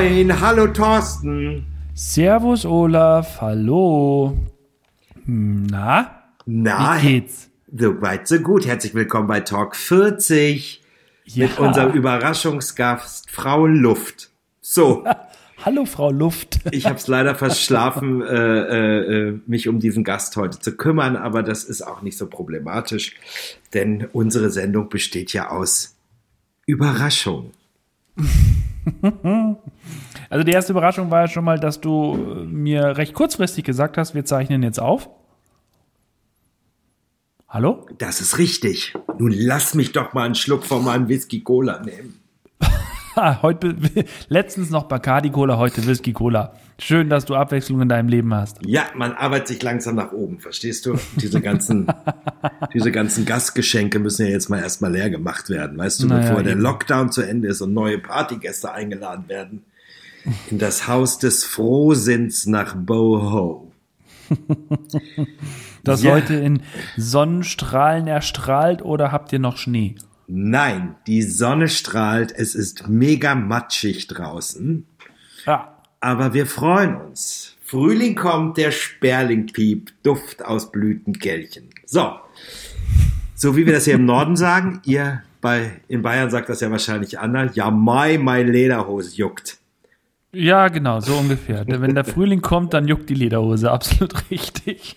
Moin, hallo Thorsten. Servus Olaf, hallo. Na? Na, Wie geht's? So weit, so gut. Herzlich willkommen bei Talk 40 Ja. mit unserem Überraschungsgast Frau Luft. So, Hallo Frau Luft. ich habe es leider verschlafen, äh, äh, äh, mich um diesen Gast heute zu kümmern, aber das ist auch nicht so problematisch, denn unsere Sendung besteht ja aus Überraschung. Also die erste Überraschung war ja schon mal, dass du äh, mir recht kurzfristig gesagt hast, wir zeichnen jetzt auf. Hallo? Das ist richtig. Nun lass mich doch mal einen Schluck von meinem Whisky Cola nehmen. Ah, heute, letztens noch Bacardi Cola, heute Whisky Cola. Schön, dass du Abwechslung in deinem Leben hast. Ja, man arbeitet sich langsam nach oben, verstehst du? Diese ganzen, diese ganzen Gastgeschenke müssen ja jetzt mal erstmal leer gemacht werden, weißt du, Naja, bevor der. Lockdown zu Ende ist und neue Partygäste eingeladen werden. In das Haus des Frohsinns nach Boho. Das Ja. heute in Sonnenstrahlen erstrahlt oder habt ihr noch Schnee? Nein, die Sonne strahlt, es ist mega matschig draußen, Ja. aber wir freuen uns. Frühling kommt, der Sperling piept, Duft aus Blütenkelchen. So. So wie wir das hier im Norden sagen, ihr bei, in Bayern sagt das ja wahrscheinlich anders. Ja, mai, mein Lederhose juckt. Ja, genau, so ungefähr. Wenn der Frühling kommt, dann juckt die Lederhose. Absolut richtig.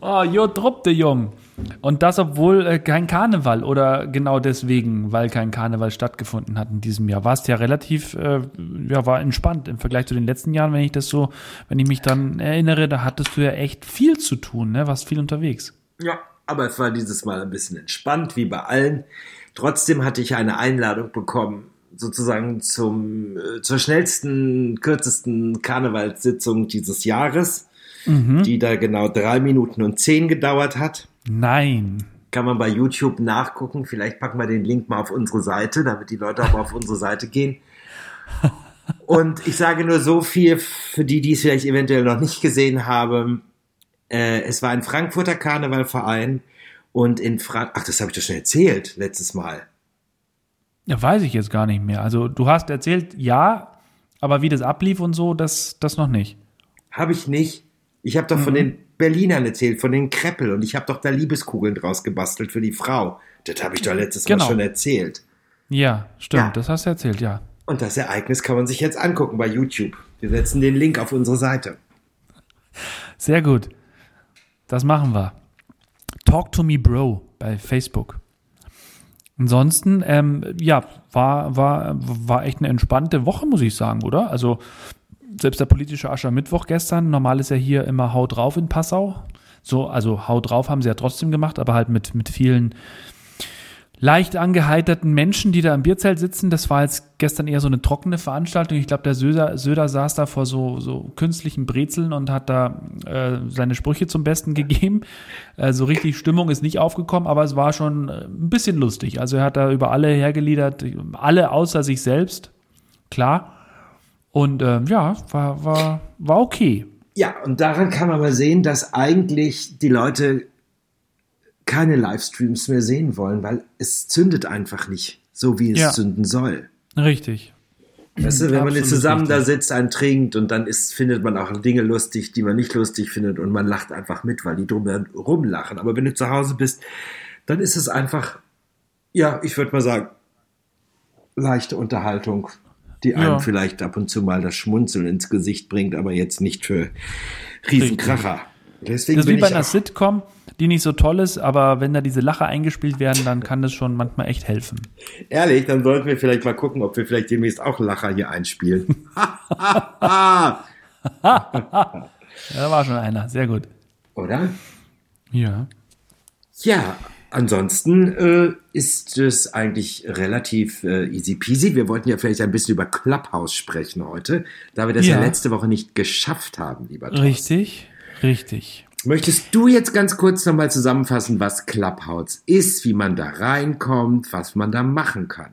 oh, jo, truppte Jung. Und das, obwohl äh, kein Karneval oder genau deswegen, weil kein Karneval stattgefunden hat in diesem Jahr. Warst ja relativ, äh, ja, war entspannt im Vergleich zu den letzten Jahren, wenn ich das so, wenn ich mich dran erinnere, da hattest du ja echt viel zu tun, ne? Warst viel unterwegs. Ja, aber es war dieses Mal ein bisschen entspannt, wie bei allen. Trotzdem hatte ich eine Einladung bekommen, sozusagen zum, äh, zur schnellsten, kürzesten Karnevalssitzung dieses Jahres, die da genau drei Minuten und zehn gedauert hat. Nein. Kann man bei YouTube nachgucken. Vielleicht packen wir den Link mal auf unsere Seite, damit die Leute auch auf unsere Seite gehen. Und ich sage nur so viel für die, die es vielleicht eventuell noch nicht gesehen haben. Äh, es war ein Frankfurter Karnevalverein und in Frank ach, das habe ich doch schon erzählt letztes Mal. Ja, weiß ich jetzt gar nicht mehr. Also du hast erzählt, ja, aber wie das ablief und so, das, das noch nicht. Habe ich nicht. Ich habe doch von den Berlinern erzählt, von den Kreppel und ich habe doch da Liebeskugeln draus gebastelt für die Frau. Das habe ich doch letztes Genau. Mal schon erzählt. Ja, stimmt, Ja. das hast du erzählt, ja. Und das Ereignis kann man sich jetzt angucken bei YouTube. Wir setzen den Link auf unsere Seite. Sehr gut. Das machen wir. Talk to me, Bro, bei Facebook. Ansonsten, ähm, ja, war, war, war echt eine entspannte Woche, muss ich sagen, oder? Also, selbst der politische Aschermittwoch gestern, normal ist ja hier immer Haut drauf in Passau. So, also Haut drauf haben sie ja trotzdem gemacht, aber halt mit, mit vielen leicht angeheiterten Menschen, die da im Bierzelt sitzen. Das war jetzt gestern eher so eine trockene Veranstaltung. Ich glaube, der Söder, Söder saß da vor so, so künstlichen Brezeln und hat da äh, seine Sprüche zum Besten gegeben. Äh, so richtig Stimmung ist nicht aufgekommen, aber es war schon äh, ein bisschen lustig. Also er hat da über alle hergeliedert, alle außer sich selbst, klar. Und ähm, ja, war, war, war okay. Ja, und daran kann man mal sehen, dass eigentlich die Leute keine Livestreams mehr sehen wollen, weil es zündet einfach nicht, so wie es Ja. zünden soll. Richtig. Weißt du, wenn man jetzt zusammen da richtig. sitzt, einen trinkt und dann ist, findet man auch Dinge lustig, die man nicht lustig findet und man lacht einfach mit, weil die drum rumlachen. Aber wenn du zu Hause bist, dann ist es einfach, ja, ich würde mal sagen, leichte Unterhaltung, die einem Ja. vielleicht ab und zu mal das Schmunzeln ins Gesicht bringt, aber jetzt nicht für Riesenkracher. Deswegen Das ist wie bei einer Sitcom, die nicht so toll ist, aber wenn da diese Lacher eingespielt werden, dann kann das schon manchmal echt helfen. ehrlich, dann sollten wir vielleicht mal gucken, ob wir vielleicht demnächst auch Lacher hier einspielen. Ja, da war schon einer. Sehr gut. Oder? Ja. Ja, ansonsten äh, ist es eigentlich relativ äh, easy peasy. Wir wollten ja vielleicht ein bisschen über Clubhouse sprechen heute, da wir das ja, Ja. letzte Woche nicht geschafft haben, lieber Thorsten. Richtig. Richtig. Möchtest du jetzt ganz kurz nochmal zusammenfassen, was Clubhouse ist, wie man da reinkommt, was man da machen kann?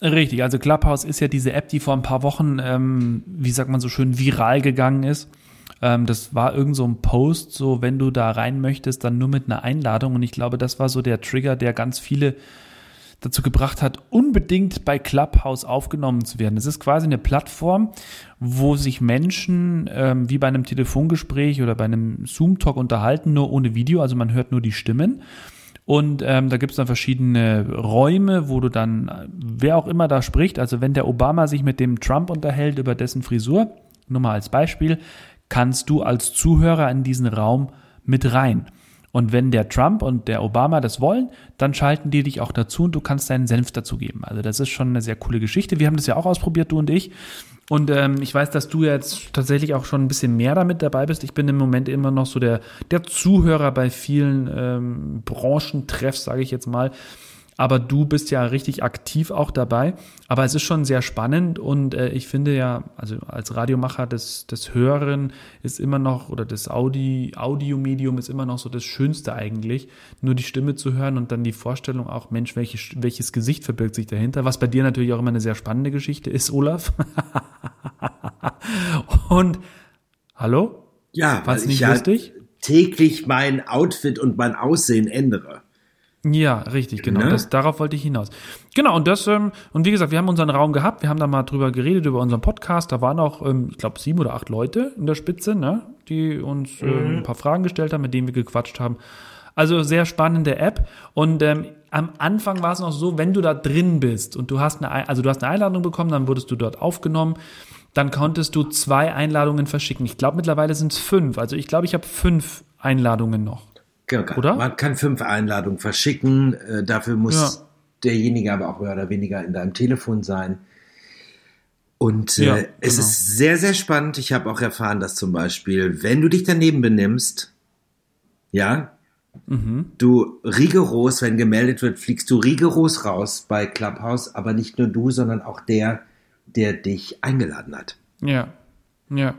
Richtig, also Clubhouse ist ja diese App, die vor ein paar Wochen, ähm, wie sagt man so schön, viral gegangen ist. Ähm, das war irgend so ein Post, so wenn du da rein möchtest, dann nur mit einer Einladung. Und ich glaube, das war so der Trigger, der ganz viele dazu gebracht hat, unbedingt bei Clubhouse aufgenommen zu werden. Es ist quasi eine Plattform, wo sich Menschen ähm, wie bei einem Telefongespräch oder bei einem Zoom-Talk unterhalten, nur ohne Video, also man hört nur die Stimmen. Und ähm, da gibt es dann verschiedene Räume, wo du dann, wer auch immer da spricht, also wenn der Obama sich mit dem Trump unterhält über dessen Frisur, nur mal als Beispiel, kannst du als Zuhörer in diesen Raum mit rein. Und wenn der Trump und der Obama das wollen, dann schalten die dich auch dazu und du kannst deinen Senf dazugeben. Also das ist schon eine sehr coole Geschichte. Wir haben das ja auch ausprobiert, du und ich. Und ähm, ich weiß, dass du jetzt tatsächlich auch schon ein bisschen mehr damit dabei bist. Ich bin im Moment immer noch so der, der Zuhörer bei vielen ähm, Branchentreffs, sage ich jetzt mal aber du bist ja richtig aktiv auch dabei. Aber es ist schon sehr spannend und äh, ich finde ja, also als Radiomacher, das, das Hören ist immer noch, oder das Audi, Audiomedium ist immer noch so das Schönste eigentlich, nur die Stimme zu hören und dann die Vorstellung auch, Mensch, welches, welches Gesicht verbirgt sich dahinter, was bei dir natürlich auch immer eine sehr spannende Geschichte ist, Olaf. und, hallo? Ja, was nicht ich lustig? Ja täglich mein Outfit und mein Aussehen ändere. Ja, richtig, genau. Ne? Das, darauf wollte ich hinaus. Genau, und das, ähm, und wie gesagt, wir haben unseren Raum gehabt, wir haben da mal drüber geredet, über unseren Podcast. Da waren auch, ähm, ich glaube, sieben oder acht Leute in der Spitze, ne, die uns äh, mhm. ein paar Fragen gestellt haben, mit denen wir gequatscht haben. Also sehr spannende App. Und ähm, am Anfang war es noch so, wenn du da drin bist und du hast eine, also du hast eine Einladung bekommen, dann wurdest du dort aufgenommen. Dann konntest du zwei Einladungen verschicken. Ich glaube, mittlerweile sind es fünf. Also ich glaube, ich habe fünf Einladungen noch. Genau. Oder? Man kann fünf Einladungen verschicken. Äh, dafür muss ja. derjenige aber auch mehr oder weniger in deinem Telefon sein. Und äh, ja, es genau. ist sehr, sehr spannend. Ich habe auch erfahren, dass zum Beispiel, wenn du dich daneben benimmst, ja, mhm. du rigoros, wenn gemeldet wird, fliegst du rigoros raus bei Clubhouse, aber nicht nur du, sondern auch der, der dich eingeladen hat. Ja, ja.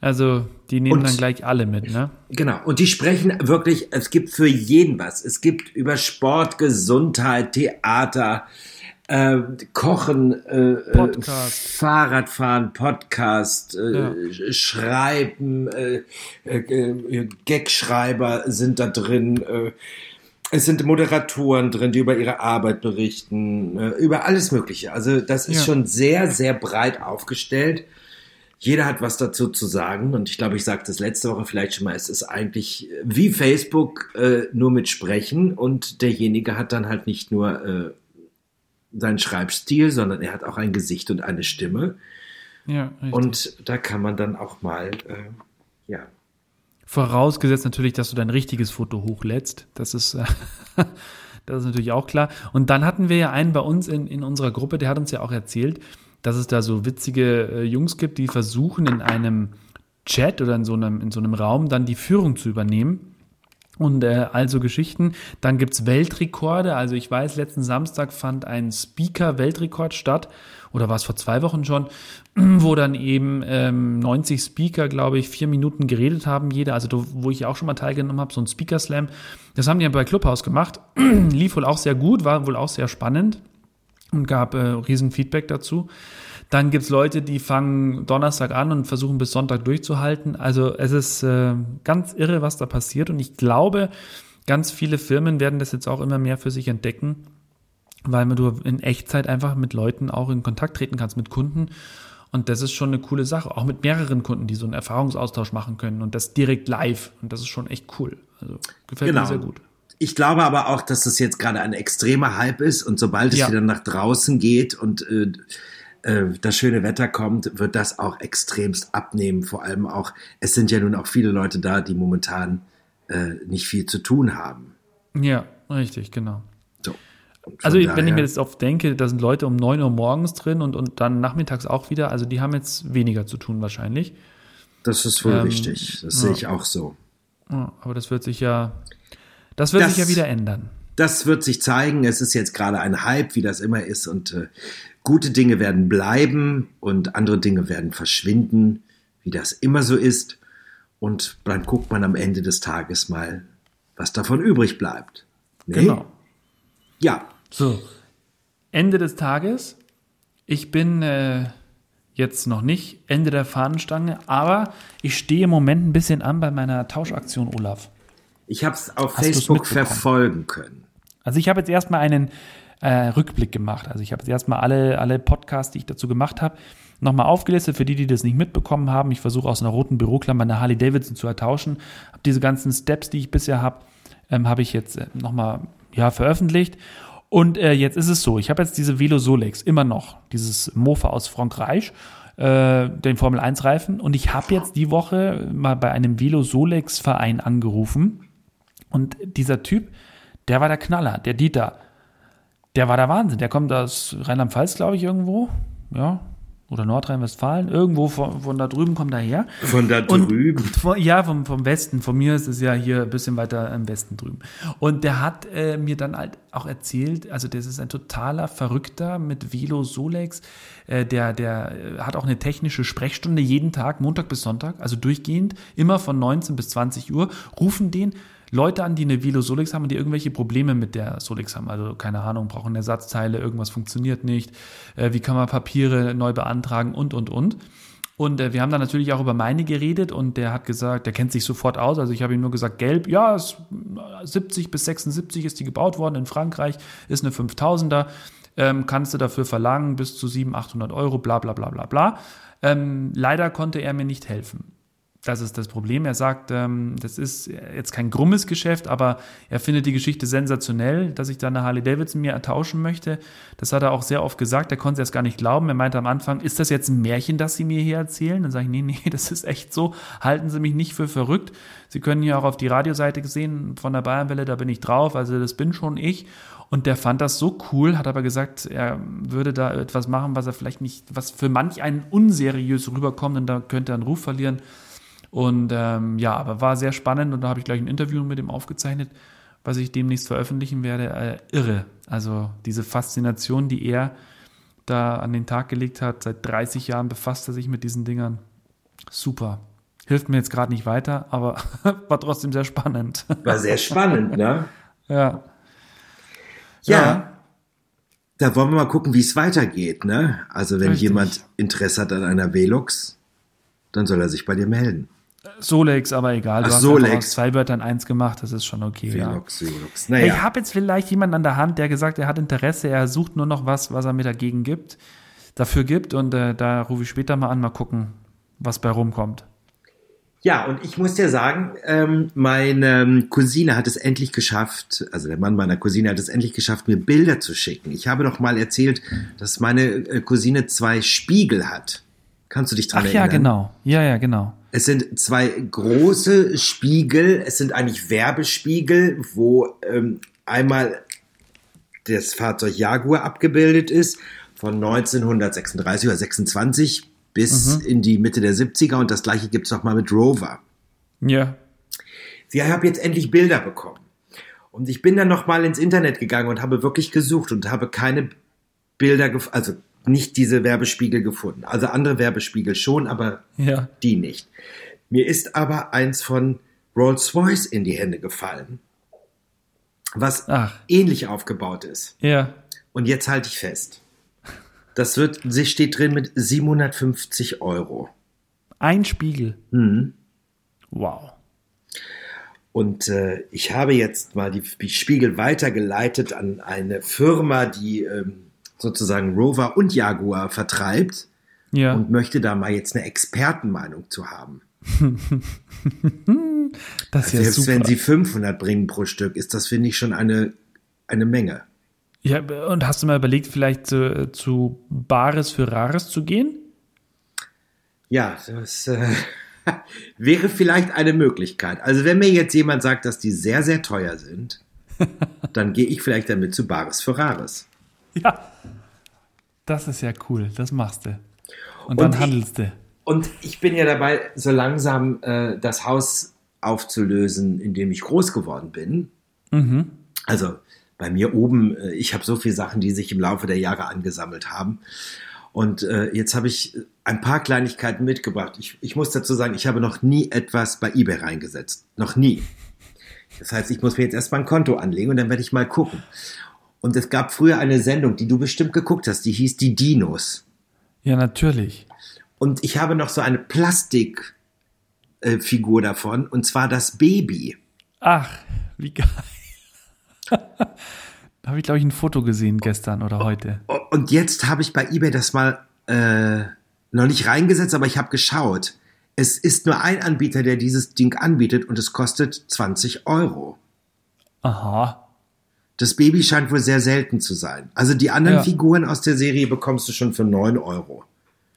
Also die nehmen und, dann gleich alle mit, ne? Genau. Und die sprechen wirklich, es gibt für jeden was. Es gibt über Sport, Gesundheit, Theater, äh, Kochen, äh, äh Podcast. Fahrradfahren, Podcast, äh, ja. Schreiben, äh, äh, Gagschreiber sind da drin. Äh, es sind Moderatoren drin, die über ihre Arbeit berichten, äh, über alles Mögliche. Also das ist ja. schon sehr, sehr breit aufgestellt. Jeder hat was dazu zu sagen und ich glaube, ich sagte das letzte Woche vielleicht schon mal, es ist eigentlich wie Facebook äh, nur mit Sprechen und derjenige hat dann halt nicht nur äh, seinen Schreibstil, sondern er hat auch ein Gesicht und eine Stimme. Ja, richtig. Und da kann man dann auch mal, äh, ja. Vorausgesetzt natürlich, dass du dein richtiges Foto hochlädst. Das ist, äh, das ist natürlich auch klar. Und dann hatten wir ja einen bei uns in, in unserer Gruppe, der hat uns ja auch erzählt, dass es da so witzige äh, Jungs gibt, die versuchen in einem Chat oder in so einem, in so einem Raum dann die Führung zu übernehmen. Und äh, also Geschichten. Dann gibt's Weltrekorde. Also ich weiß, letzten Samstag fand ein Speaker-Weltrekord statt. Oder war es vor zwei Wochen schon, wo dann eben ähm, 90 Speaker, glaube ich, vier Minuten geredet haben, jeder. Also wo ich auch schon mal teilgenommen habe, so ein Speaker-Slam. Das haben die ja bei Clubhouse gemacht. Lief wohl auch sehr gut, war wohl auch sehr spannend und gab äh, riesen Feedback dazu. Dann gibt's Leute, die fangen Donnerstag an und versuchen bis Sonntag durchzuhalten. Also es ist äh, ganz irre, was da passiert. Und ich glaube, ganz viele Firmen werden das jetzt auch immer mehr für sich entdecken, weil du in Echtzeit einfach mit Leuten auch in Kontakt treten kannst, mit Kunden. Und das ist schon eine coole Sache. Auch mit mehreren Kunden, die so einen Erfahrungsaustausch machen können und das direkt live. Und das ist schon echt cool. Also gefällt genau. mir sehr gut. Ich glaube aber auch, dass das jetzt gerade ein extremer Hype ist und sobald es ja. wieder nach draußen geht und äh, äh, das schöne Wetter kommt, wird das auch extremst abnehmen. Vor allem auch, es sind ja nun auch viele Leute da, die momentan äh, nicht viel zu tun haben. Ja, richtig, genau. So. Also daher, wenn ich mir das oft denke, da sind Leute um 9 Uhr morgens drin und, und dann nachmittags auch wieder, also die haben jetzt weniger zu tun wahrscheinlich. Das ist wohl ähm, richtig, das ja. sehe ich auch so. Ja, aber das wird sich ja das wird das, sich ja wieder ändern. Das wird sich zeigen. Es ist jetzt gerade ein Hype, wie das immer ist. Und äh, gute Dinge werden bleiben und andere Dinge werden verschwinden, wie das immer so ist. Und dann guckt man am Ende des Tages mal, was davon übrig bleibt. Nee? Genau. Ja. So. Ende des Tages. Ich bin äh, jetzt noch nicht Ende der Fahnenstange, aber ich stehe im Moment ein bisschen an bei meiner Tauschaktion, Olaf. Ich habe es auf Hast Facebook verfolgen können. Also ich habe jetzt erstmal einen äh, Rückblick gemacht. Also ich habe jetzt erstmal alle, alle Podcasts, die ich dazu gemacht habe, nochmal aufgelistet, für die, die das nicht mitbekommen haben. Ich versuche aus einer roten Büroklammer eine Harley Davidson zu ertauschen. Hab diese ganzen Steps, die ich bisher habe, ähm, habe ich jetzt äh, nochmal ja, veröffentlicht. Und äh, jetzt ist es so, ich habe jetzt diese Velo Solex immer noch, dieses Mofa aus Frankreich, äh, den Formel 1 Reifen. Und ich habe jetzt die Woche mal bei einem Velo Solex Verein angerufen. Und dieser Typ, der war der Knaller, der Dieter. Der war der Wahnsinn. Der kommt aus Rheinland-Pfalz, glaube ich, irgendwo. Ja, oder Nordrhein-Westfalen, irgendwo von, von, da drüben kommt er her. Von da drüben? Von, ja, vom, vom Westen. Von mir ist es ja hier ein bisschen weiter im Westen drüben. Und der hat äh, mir dann halt auch erzählt, also das ist ein totaler Verrückter mit Velo Solex. Äh, der, der hat auch eine technische Sprechstunde jeden Tag, Montag bis Sonntag, also durchgehend, immer von 19 bis 20 Uhr, rufen den Leute an, die eine Velo Solix haben und die irgendwelche Probleme mit der Solix haben. Also keine Ahnung, brauchen Ersatzteile, irgendwas funktioniert nicht, äh, wie kann man Papiere neu beantragen und, und, und. Und äh, wir haben dann natürlich auch über meine geredet und der hat gesagt, der kennt sich sofort aus. Also ich habe ihm nur gesagt, gelb, ja, es, 70 bis 76 ist die gebaut worden in Frankreich, ist eine 5000er, ähm, kannst du dafür verlangen bis zu 700, 800 Euro, bla bla bla bla bla. Ähm, leider konnte er mir nicht helfen. Das ist das Problem. Er sagt, ähm, das ist jetzt kein grummes Geschäft, aber er findet die Geschichte sensationell, dass ich da eine Harley Davidson mir ertauschen möchte. Das hat er auch sehr oft gesagt. Er konnte es erst gar nicht glauben. Er meinte am Anfang, ist das jetzt ein Märchen, das Sie mir hier erzählen? Dann sage ich, nee, nee, das ist echt so. Halten Sie mich nicht für verrückt. Sie können hier auch auf die Radioseite sehen von der Bayernwelle, da bin ich drauf. Also das bin schon ich. Und der fand das so cool, hat aber gesagt, er würde da etwas machen, was er vielleicht nicht, was für manch einen unseriös rüberkommt und da könnte er einen Ruf verlieren. Und ähm, ja, aber war sehr spannend und da habe ich gleich ein Interview mit ihm aufgezeichnet, was ich demnächst veröffentlichen werde. Äh, irre. Also diese Faszination, die er da an den Tag gelegt hat. Seit 30 Jahren befasst er sich mit diesen Dingern. Super. Hilft mir jetzt gerade nicht weiter, aber war trotzdem sehr spannend. War sehr spannend, ne? ja. Ja. ja. Da wollen wir mal gucken, wie es weitergeht, ne? Also wenn Richtig. jemand Interesse hat an einer Velux, dann soll er sich bei dir melden. Solex, aber egal. Du Ach, hast Solex. aus zwei Wörtern eins gemacht, das ist schon okay. Velox, ja. Velox. Naja. Ich habe jetzt vielleicht jemanden an der Hand, der gesagt, er hat Interesse, er sucht nur noch was, was er mir dagegen gibt, dafür gibt und äh, da rufe ich später mal an, mal gucken, was bei rumkommt. Ja, und ich muss dir sagen, ähm, meine Cousine hat es endlich geschafft, also der Mann meiner Cousine hat es endlich geschafft, mir Bilder zu schicken. Ich habe doch mal erzählt, dass meine äh, Cousine zwei Spiegel hat. Kannst du dich dran Ach, erinnern? Ja, genau. Ja, ja, genau. Es sind zwei große Spiegel. Es sind eigentlich Werbespiegel, wo ähm, einmal das Fahrzeug Jaguar abgebildet ist von 1936 oder 26 bis mhm. in die Mitte der 70er und das gleiche gibt es noch mal mit Rover. Ja. Sie habe jetzt endlich Bilder bekommen. Und ich bin dann noch mal ins Internet gegangen und habe wirklich gesucht und habe keine Bilder, also nicht diese Werbespiegel gefunden. Also andere Werbespiegel schon, aber ja. die nicht. Mir ist aber eins von Rolls-Royce in die Hände gefallen, was Ach. ähnlich aufgebaut ist. Ja. Und jetzt halte ich fest. Das wird, sie steht drin mit 750 Euro. Ein Spiegel. Mhm. Wow. Und äh, ich habe jetzt mal die, die, Spiegel weitergeleitet an eine Firma, die ähm, sozusagen Rover und Jaguar vertreibt ja. und möchte da mal jetzt eine Expertenmeinung zu haben. das ist ja Selbst super. wenn sie 500 bringen pro Stück, ist das, finde ich, schon eine, eine Menge. Ja, und hast du mal überlegt, vielleicht zu, zu Bares für Rares zu gehen? Ja, das äh, wäre vielleicht eine Möglichkeit. Also wenn mir jetzt jemand sagt, dass die sehr, sehr teuer sind, dann gehe ich vielleicht damit zu Bares für Rares. Ja, das ist ja cool. Das machst du. Und dann und handelst du. Und ich bin ja dabei, so langsam äh, das Haus aufzulösen, in dem ich groß geworden bin. Mhm. Also bei mir oben, äh, ich habe so viele Sachen, die sich im Laufe der Jahre angesammelt haben. Und äh, jetzt habe ich ein paar Kleinigkeiten mitgebracht. Ich, ich muss dazu sagen, ich habe noch nie etwas bei eBay reingesetzt. Noch nie. Das heißt, ich muss mir jetzt erstmal ein Konto anlegen und dann werde ich mal gucken. Und es gab früher eine Sendung, die du bestimmt geguckt hast, die hieß Die Dinos. Ja, natürlich. Und ich habe noch so eine Plastikfigur äh, davon, und zwar das Baby. Ach, wie geil. Da habe ich, glaube ich, ein Foto gesehen gestern oder heute. Und jetzt habe ich bei eBay das mal äh, noch nicht reingesetzt, aber ich habe geschaut. Es ist nur ein Anbieter, der dieses Ding anbietet und es kostet 20 Euro. Aha. Das Baby scheint wohl sehr selten zu sein. Also die anderen Ja. Figuren aus der Serie bekommst du schon für 9 Euro.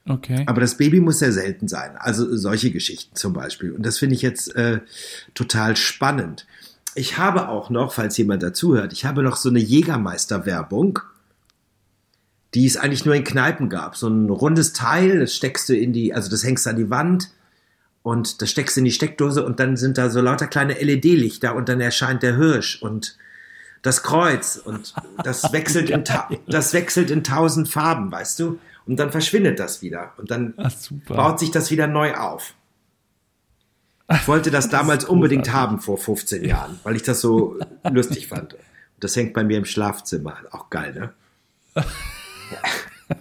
Okay. Aber das Baby muss sehr selten sein. Also solche Geschichten zum Beispiel. Und das finde ich jetzt äh, total spannend. Ich habe auch noch, falls jemand dazuhört, ich habe noch so eine Jägermeister-Werbung, die es eigentlich nur in Kneipen gab. So ein rundes Teil, das steckst du in die, also das hängst an die Wand und das steckst du in die Steckdose und dann sind da so lauter kleine LED-Lichter und dann erscheint der Hirsch und das Kreuz und das wechselt in, das wechselt in tausend Farben, weißt du? Und dann verschwindet das wieder und dann Ach, baut sich das wieder neu auf. Ich wollte das damals unbedingt haben vor 15 Jahren, weil ich das so lustig fand. Und das hängt bei mir im Schlafzimmer. Auch geil, ne?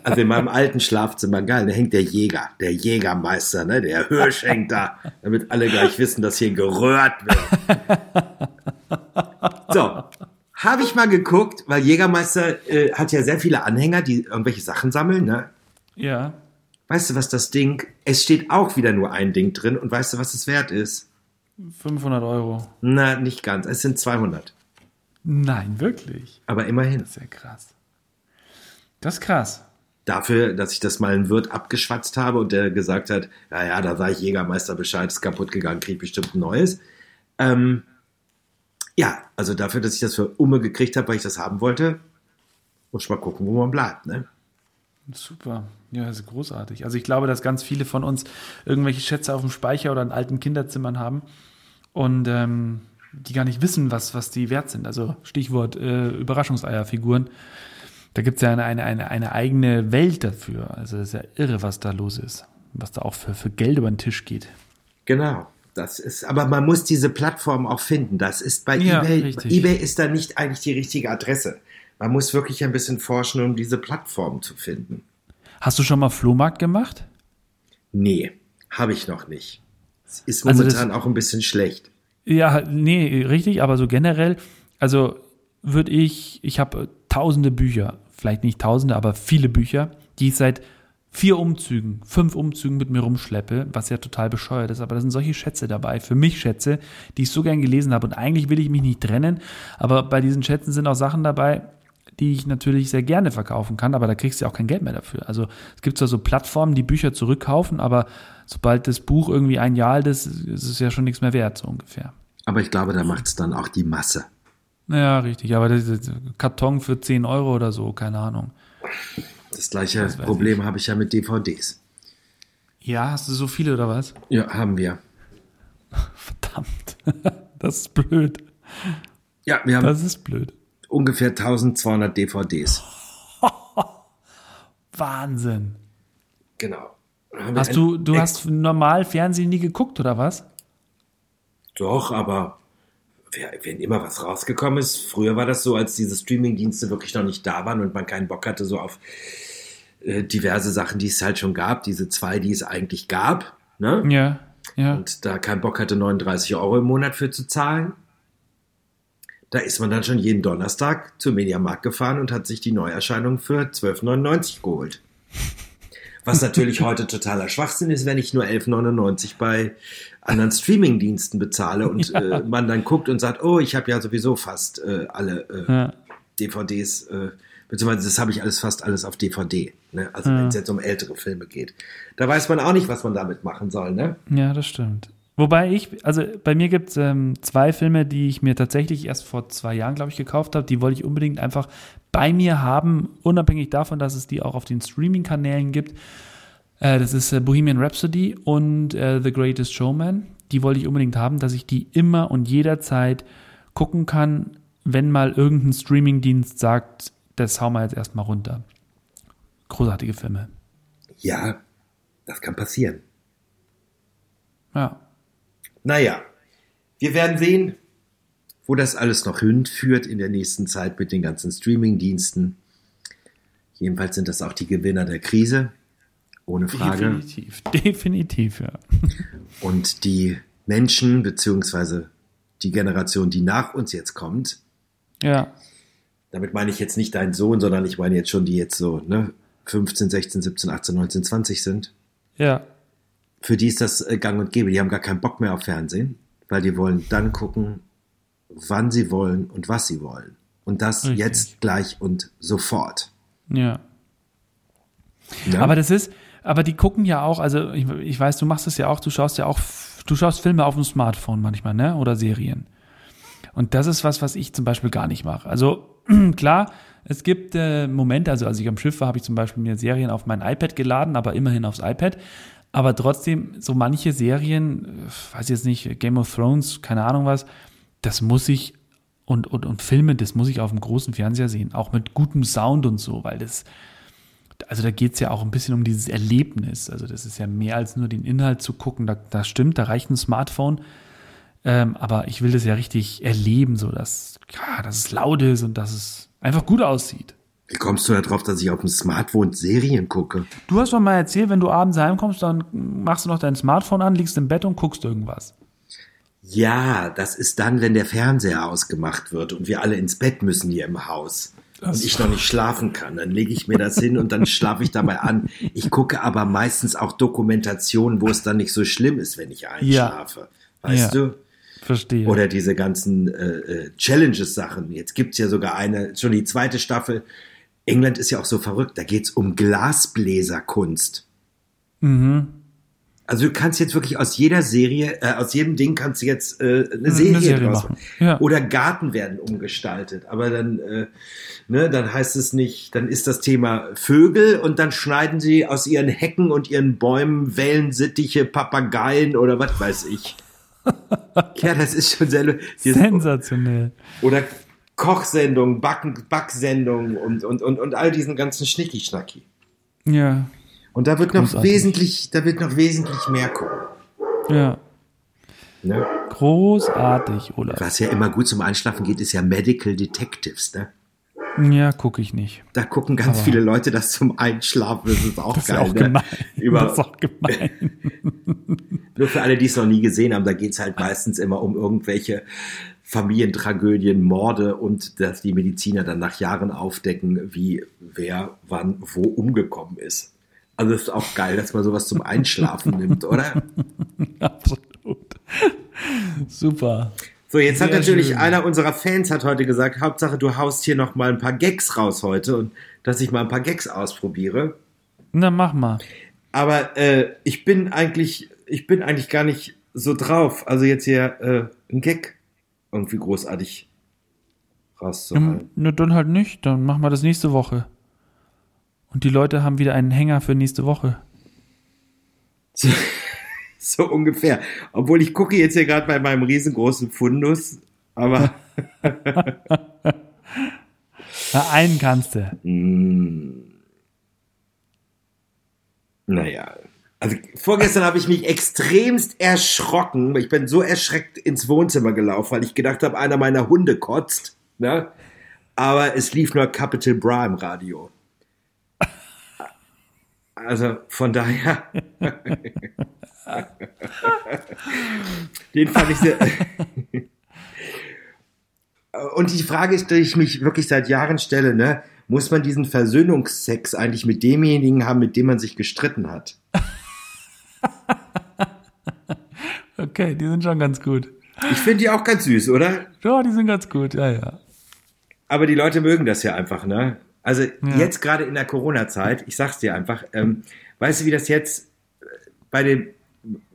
Also in meinem alten Schlafzimmer, geil, da hängt der Jäger, der Jägermeister, ne? Der Hirsch hängt da, damit alle gleich wissen, dass hier gerührt wird. So, habe ich mal geguckt, weil Jägermeister äh, hat ja sehr viele Anhänger, die irgendwelche Sachen sammeln, ne? Ja. Weißt du, was das Ding, es steht auch wieder nur ein Ding drin und weißt du, was es wert ist? 500 Euro. Na, nicht ganz, es sind 200. Nein, wirklich. Aber immerhin. Sehr krass. Das ist krass. Dafür, dass ich das mal einen Wirt abgeschwatzt habe und der gesagt hat, ja, ja, da sage ich Jägermeister Bescheid, ist kaputt gegangen, krieg bestimmt ein neues. Ähm, ja, also dafür, dass ich das für Umme gekriegt habe, weil ich das haben wollte, muss ich mal gucken, wo man bleibt, ne? Super. Ja, das ist großartig. Also ich glaube, dass ganz viele von uns irgendwelche Schätze auf dem Speicher oder in alten Kinderzimmern haben und ähm, die gar nicht wissen, was, was die wert sind. Also Stichwort äh, Überraschungseierfiguren. Da gibt es ja eine, eine, eine, eine eigene Welt dafür. Also es ist ja irre, was da los ist. Was da auch für, für Geld über den Tisch geht. Genau. Das ist, aber man muss diese Plattform auch finden. Das ist bei Ja, eBay. richtig. eBay ist da nicht eigentlich die richtige Adresse. Man muss wirklich ein bisschen forschen, um diese Plattform zu finden. Hast du schon mal Flohmarkt gemacht? Nee, habe ich noch nicht. Es ist Also das- momentan auch ein bisschen schlecht. Ja, nee, richtig, aber so generell, also würde ich, ich habe tausende Bücher, vielleicht nicht tausende, aber viele Bücher, die ich seit vier Umzügen, fünf Umzügen mit mir rumschleppe, was ja total bescheuert ist, aber da sind solche Schätze dabei, für mich Schätze, die ich so gern gelesen habe und eigentlich will ich mich nicht trennen, aber bei diesen Schätzen sind auch Sachen dabei, die ich natürlich sehr gerne verkaufen kann, aber da kriegst du ja auch kein Geld mehr dafür. Also es gibt zwar so Plattformen, die Bücher zurückkaufen, aber sobald das Buch irgendwie ein Jahr alt ist, ist es ja schon nichts mehr wert, so ungefähr. Aber ich glaube, da macht es dann auch die Masse. Ja, richtig. Aber das ist Karton für 10 Euro oder so, keine Ahnung. Das gleiche weiß Problem habe ich ja mit DVDs. Ja, hast du so viele oder was? Ja, haben wir. Verdammt. Das ist blöd. Ja, wir haben Das ist blöd. ungefähr 1200 DVDs. Wahnsinn. Genau. Hast du, du hast normal Fernsehen nie geguckt oder was? Doch, aber wenn immer was rausgekommen ist, früher war das so, als diese Streamingdienste wirklich noch nicht da waren und man keinen Bock hatte, so auf äh, diverse Sachen, die es halt schon gab, diese zwei, die es eigentlich gab, ne? Ja, ja. und da keinen Bock hatte, 39 Euro im Monat für zu zahlen. Da ist man dann schon jeden Donnerstag zum Mediamarkt gefahren und hat sich die Neuerscheinung für 12,99 geholt. Was natürlich heute totaler Schwachsinn ist, wenn ich nur 11,99 bei anderen Streamingdiensten bezahle und äh, man dann guckt und sagt, oh, ich habe ja sowieso fast äh, alle äh, ja. DVDs, äh, beziehungsweise das habe ich alles fast alles auf DVD. Ne? Also wenn es jetzt um ältere Filme geht. Da weiß man auch nicht, was man damit machen soll, ne? Ja, das stimmt. Wobei ich, also bei mir gibt es ähm, zwei Filme, die ich mir tatsächlich erst vor zwei Jahren, glaube ich, gekauft habe. Die wollte ich unbedingt einfach bei mir haben, unabhängig davon, dass es die auch auf den Streaming-Kanälen gibt. Äh, das ist äh, Bohemian Rhapsody und äh, The Greatest Showman. Die wollte ich unbedingt haben, dass ich die immer und jederzeit gucken kann, wenn mal irgendein Streaming-Dienst sagt, das hauen wir jetzt erstmal runter. Großartige Filme. Ja, das kann passieren. Ja. Naja, wir werden sehen, wo das alles noch hinführt in der nächsten Zeit mit den ganzen Streaming-Diensten. Jedenfalls sind das auch die Gewinner der Krise, ohne Frage. Definitiv. Definitiv, ja. Und die Menschen, beziehungsweise die Generation, die nach uns jetzt kommt, Ja. damit meine ich jetzt nicht deinen Sohn, sondern ich meine jetzt schon die jetzt so, ne, 15, 16, 17, 18, 19, 20 sind. Ja. Für die ist das äh, gang und gäbe. Die haben gar keinen Bock mehr auf Fernsehen, weil die wollen dann gucken, wann sie wollen und was sie wollen. Und das Richtig. jetzt gleich und sofort. Ja. Ne? Aber das ist, aber die gucken ja auch, also ich, ich weiß, du machst es ja auch, du schaust ja auch, du schaust Filme auf dem Smartphone manchmal, ne? Oder Serien. Und das ist was, was ich zum Beispiel gar nicht mache. Also klar, es gibt äh, Momente, also als ich am Schiff war, habe ich zum Beispiel mir Serien auf mein iPad geladen, aber immerhin aufs iPad. Aber trotzdem, so manche Serien, weiß ich jetzt nicht, Game of Thrones, keine Ahnung was, das muss ich und, und, und Filme, das muss ich auf dem großen Fernseher sehen, auch mit gutem Sound und so, weil das, also da geht es ja auch ein bisschen um dieses Erlebnis. Also das ist ja mehr als nur den Inhalt zu gucken. Da, da stimmt, da reicht ein Smartphone. Ähm, aber ich will das ja richtig erleben, so dass, ja, dass es laut ist und dass es einfach gut aussieht. Wie kommst du da drauf, dass ich auf dem Smartphone Serien gucke? Du hast doch mal erzählt, wenn du abends heimkommst, dann machst du noch dein Smartphone an, liegst im Bett und guckst irgendwas. Ja, das ist dann, wenn der Fernseher ausgemacht wird und wir alle ins Bett müssen hier im Haus. und ich noch nicht schlafen kann, dann lege ich mir das hin und dann schlafe ich dabei an. Ich gucke aber meistens auch Dokumentationen, wo es dann nicht so schlimm ist, wenn ich einschlafe. Weißt Ja. du? Verstehe. Oder diese ganzen äh, äh, Challenges-Sachen. Jetzt gibt's ja sogar eine, schon die zweite Staffel. England ist ja auch so verrückt, da geht's um Glasbläserkunst. mhm. Also du kannst jetzt wirklich aus jeder Serie, äh, aus jedem Ding kannst du jetzt äh, eine Serie, Serie draus machen. Ja. Oder Garten werden umgestaltet. Aber dann, äh, ne, dann heißt es nicht, dann ist das Thema Vögel und dann schneiden sie aus ihren Hecken und ihren Bäumen Wellensittiche, Papageien oder was weiß ich. ja, das ist schon sehr Sensationell. Oder Kochsendungen, Backen, Backsendungen und, und, und, und all diesen ganzen Schnicki-Schnacki. Ja, Und da wird noch Großartig. wesentlich, da wird noch wesentlich mehr kommen. ja. Ne? Großartig, Olaf. Was ja immer gut zum Einschlafen geht, ist ja Medical Detectives. Ne? Ja, gucke ich nicht. Da gucken ganz viele Leute das zum Einschlafen. Das ist auch Das ist geil. auch ne? gemein. Über, Das ist auch gemein. nur für alle, die es noch nie gesehen haben, da geht es halt meistens immer um irgendwelche Familientragödien, Morde und dass die Mediziner dann nach Jahren aufdecken, wie wer wann wo umgekommen ist. Also ist auch geil, dass man sowas zum Einschlafen nimmt, oder? Absolut. Super. So, jetzt hat Sehr natürlich schön. einer unserer Fans hat heute gesagt, Hauptsache du haust hier noch mal ein paar Gags raus heute und dass ich mal ein paar Gags ausprobiere. Na, mach mal. Aber äh, ich bin eigentlich, ich bin eigentlich gar nicht so drauf. Also jetzt hier äh, ein Gag irgendwie großartig rauszuhalten. Nur dann halt nicht. Dann machen wir das nächste Woche. Und die Leute haben wieder einen Hänger für nächste Woche. So, so ungefähr. Obwohl ich gucke jetzt hier gerade bei meinem riesengroßen Fundus, aber Na, einen kannst du. naja. Also vorgestern habe ich mich extremst erschrocken. Ich bin so erschreckt ins Wohnzimmer gelaufen, weil ich gedacht habe, einer meiner Hunde kotzt. Ne? Aber es lief nur Capital Bra im Radio. Also von daher. Den fand ich sehr. Und die Frage ist, die ich mich wirklich seit Jahren stelle, ne? Muss man diesen Versöhnungsex eigentlich mit demjenigen haben, mit dem man sich gestritten hat? Okay, die sind schon ganz gut. Ich finde die auch ganz süß, oder? Ja, die sind ganz gut. Ja, ja. Aber die Leute mögen das ja einfach, ne? Also jetzt gerade in der Corona-Zeit, ich sag's dir einfach, ähm, weißt du, wie das jetzt äh, bei den,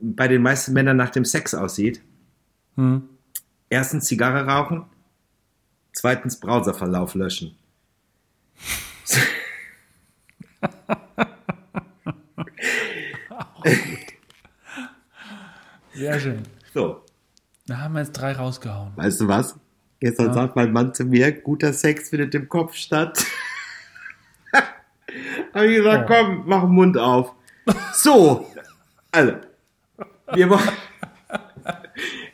bei den meisten Männern nach dem Sex aussieht? Hm. Erstens Zigarre rauchen, zweitens Browserverlauf löschen. Sehr schön. So, Da haben wir jetzt drei rausgehauen. weißt du was? Gestern Ja. sagt mein Mann zu mir, guter Sex findet im Kopf statt. Habe ich gesagt, komm, mach den Mund auf. So, also, wir wollen.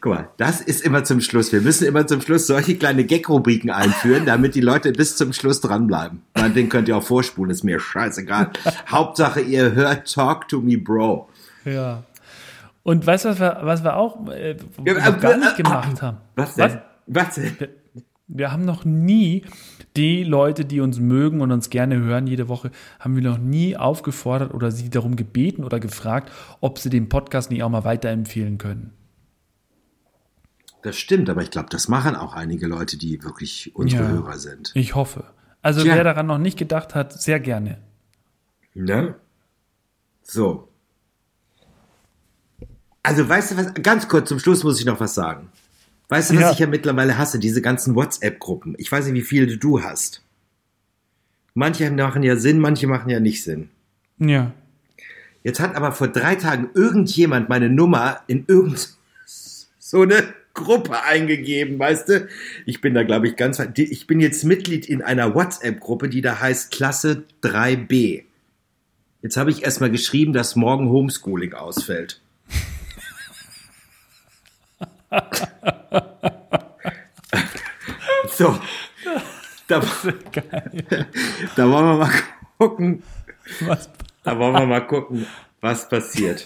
Guck mal, das ist immer zum Schluss. Wir müssen immer zum Schluss solche kleine Gag-Rubriken einführen, damit die Leute bis zum Schluss dranbleiben. Weil den könnt ihr auch vorspulen, ist mir scheißegal. Hauptsache, ihr hört Talk to me, Bro. Ja. Und weißt du, was wir, was wir auch äh, Ja, äh, nicht äh, gemacht haben? Was denn? Was, denn? Wir haben noch nie die Leute, die uns mögen und uns gerne hören jede Woche, haben wir noch nie aufgefordert oder sie darum gebeten oder gefragt, ob sie den Podcast nicht auch mal weiterempfehlen können. Das stimmt, aber ich glaube, das machen auch einige Leute, die wirklich unsere Ja. Hörer sind. Ich hoffe. Also Tja. wer daran noch nicht gedacht hat, sehr gerne. Ne? So. Also, weißt du was, ganz kurz zum Schluss muss ich noch was sagen. Weißt du, was Ja. ich ja mittlerweile hasse? Diese ganzen WhatsApp-Gruppen. Ich weiß nicht, wie viele du hast. Manche machen ja Sinn, manche machen ja nicht Sinn. Ja. Jetzt hat aber vor drei Tagen irgendjemand meine Nummer in irgend so eine Gruppe eingegeben, weißt du? Ich bin da, glaube ich, ganz, ich bin jetzt Mitglied in einer WhatsApp-Gruppe, die da heißt Klasse 3b. Jetzt habe ich erstmal geschrieben, dass morgen Homeschooling ausfällt. so. Da, da wollen wir mal gucken, Was? da wollen wir mal gucken, was passiert.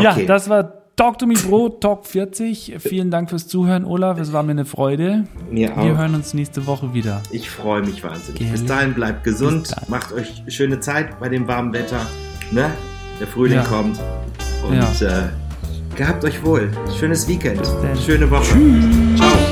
Ja, das war Talk to Me Bro, Talk 40. Vielen Dank fürs Zuhören, Olaf. Es war mir eine Freude. Mir Wir auch. hören uns nächste Woche wieder. Ich freue mich wahnsinnig. Gerne. Bis dahin bleibt gesund, macht euch schöne Zeit bei dem warmen Wetter. Ne? Der Frühling Ja. kommt. Und äh, gehabt euch wohl. Schönes Weekend. Schöne Woche. Tschüss. Ciao.